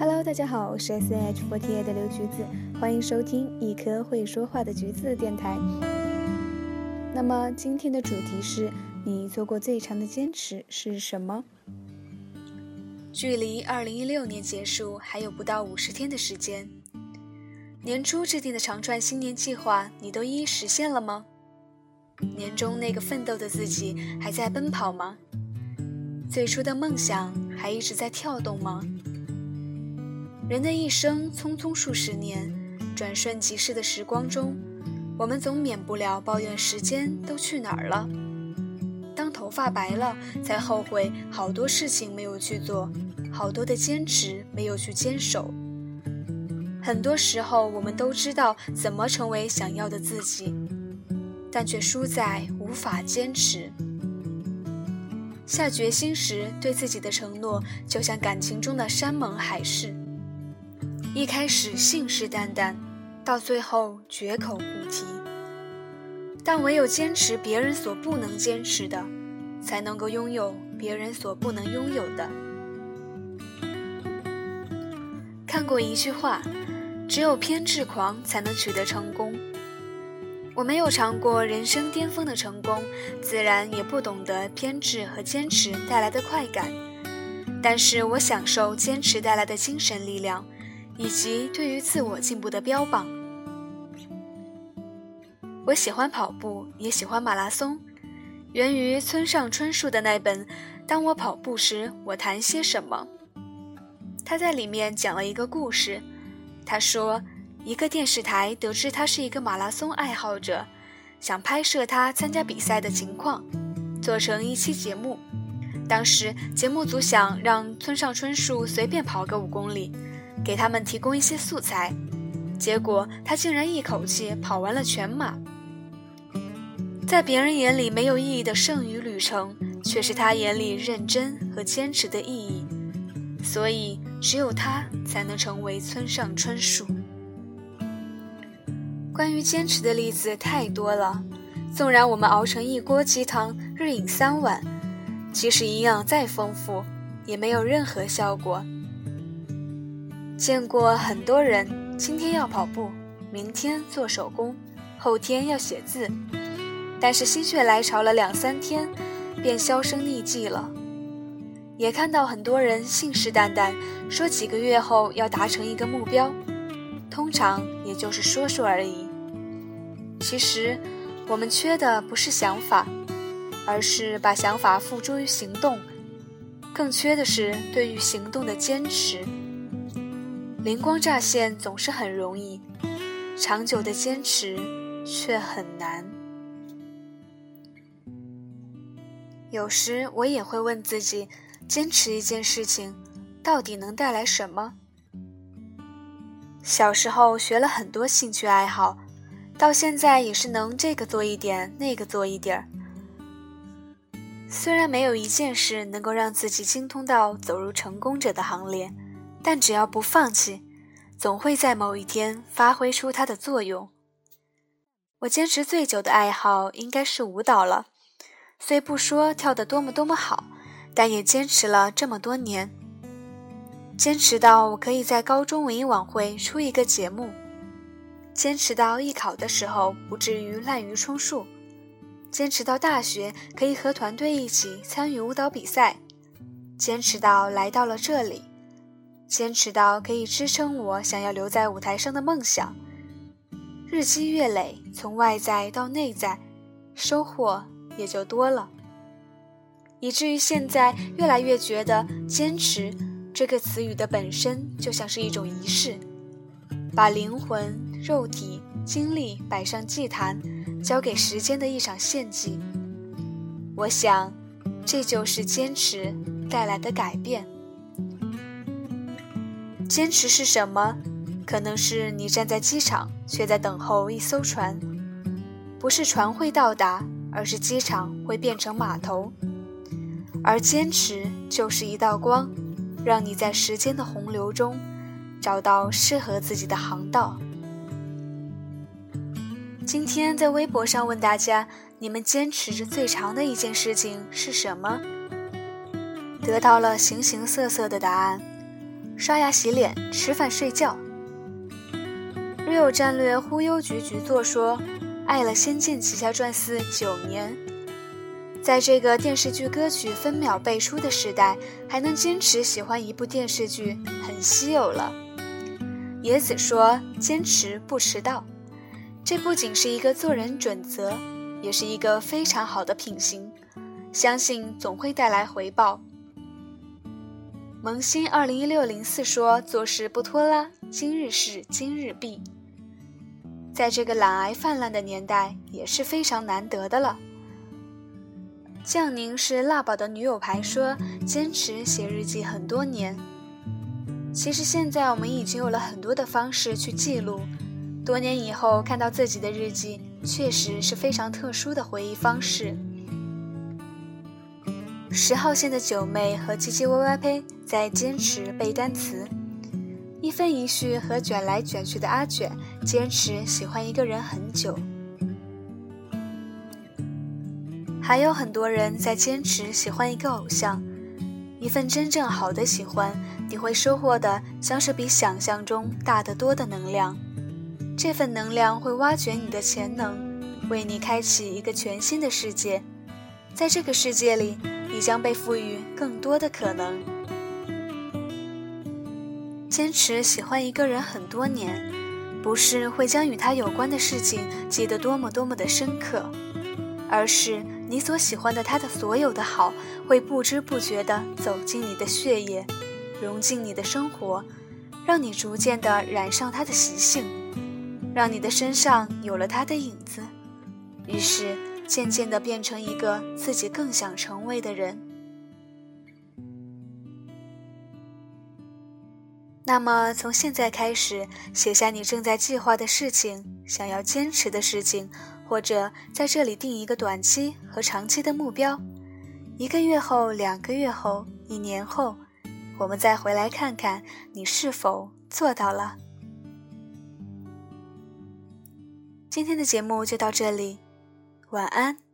Hello，大家好，我是 S H Forty 的刘橘子，欢迎收听一颗会说话的橘子电台。那么今天的主题是你做过最长的坚持是什么？距离二零一六年结束还有不到五十天的时间，年初制定的长串新年计划，你都一一实现了吗？年终那个奋斗的自己还在奔跑吗？最初的梦想还一直在跳动吗？人的一生匆匆数十年，转瞬即逝的时光中，我们总免不了抱怨时间都去哪儿了。当头发白了，才后悔好多事情没有去做，好多的坚持没有去坚守。很多时候，我们都知道怎么成为想要的自己，但却输在无法坚持。下决心时，对自己的承诺就像感情中的山盟海誓，一开始信誓旦旦，到最后绝口不提。但唯有坚持别人所不能坚持的，才能够拥有别人所不能拥有的。看过一句话，只有偏执狂才能取得成功。我没有尝过人生巅峰的成功，自然也不懂得偏执和坚持带来的快感。但是我享受坚持带来的精神力量，以及对于自我进步的标榜。我喜欢跑步，也喜欢马拉松，源于村上春树的那本《当我跑步时，我谈些什么》。他在里面讲了一个故事，他说。一个电视台得知他是一个马拉松爱好者，想拍摄他参加比赛的情况，做成一期节目。当时节目组想让村上春树随便跑个五公里，给他们提供一些素材。结果他竟然一口气跑完了全马。在别人眼里没有意义的剩余旅程，却是他眼里认真和坚持的意义。所以只有他才能成为村上春树。关于坚持的例子太多了，纵然我们熬成一锅鸡汤，日饮三碗，即使营养再丰富，也没有任何效果。见过很多人，今天要跑步，明天做手工，后天要写字，但是心血来潮了两三天，便销声匿迹了。也看到很多人信誓旦旦说几个月后要达成一个目标，通常也就是说说而已。其实，我们缺的不是想法，而是把想法付诸于行动；更缺的是对于行动的坚持。灵光乍现总是很容易，长久的坚持却很难。有时我也会问自己：坚持一件事情，到底能带来什么？小时候学了很多兴趣爱好。到现在也是能这个做一点，那个做一点儿。虽然没有一件事能够让自己精通到走入成功者的行列，但只要不放弃，总会在某一天发挥出它的作用。我坚持最久的爱好应该是舞蹈了，虽不说跳得多么多么好，但也坚持了这么多年。坚持到我可以在高中文艺晚会出一个节目。坚持到艺考的时候不至于滥竽充数，坚持到大学可以和团队一起参与舞蹈比赛，坚持到来到了这里，坚持到可以支撑我想要留在舞台上的梦想。日积月累，从外在到内在，收获也就多了，以至于现在越来越觉得“坚持”这个词语的本身就像是一种仪式，把灵魂。肉体、精力摆上祭坛，交给时间的一场献祭。我想，这就是坚持带来的改变。坚持是什么？可能是你站在机场，却在等候一艘船。不是船会到达，而是机场会变成码头。而坚持就是一道光，让你在时间的洪流中，找到适合自己的航道。今天在微博上问大家，你们坚持着最长的一件事情是什么？得到了形形色色的答案。刷牙洗脸、吃饭睡觉。Real 战略忽悠局局座说：“爱了《仙剑奇侠传四》九年，在这个电视剧歌曲分秒背出的时代，还能坚持喜欢一部电视剧，很稀有了。”野子说：“坚持不迟到。”这不仅是一个做人准则，也是一个非常好的品行。相信总会带来回报。萌新二零一六零四说：“做事不拖拉，今日事今日毕。”在这个懒癌泛滥的年代，也是非常难得的了。降宁是辣宝的女友牌说：“坚持写日记很多年。”其实现在我们已经有了很多的方式去记录。多年以后看到自己的日记，确实是非常特殊的回忆方式。十号线的九妹和唧唧歪歪呸在坚持背单词，一分一序和卷来卷去的阿卷坚持喜欢一个人很久，还有很多人在坚持喜欢一个偶像。一份真正好的喜欢，你会收获的将是比想象中大得多的能量。这份能量会挖掘你的潜能，为你开启一个全新的世界。在这个世界里，你将被赋予更多的可能。坚持喜欢一个人很多年，不是会将与他有关的事情记得多么多么的深刻，而是你所喜欢的他的所有的好，会不知不觉地走进你的血液，融进你的生活，让你逐渐地染上他的习性。让你的身上有了他的影子，于是渐渐的变成一个自己更想成为的人。那么，从现在开始，写下你正在计划的事情、想要坚持的事情，或者在这里定一个短期和长期的目标。一个月后、两个月后、一年后，我们再回来看看你是否做到了。今天的节目就到这里，晚安。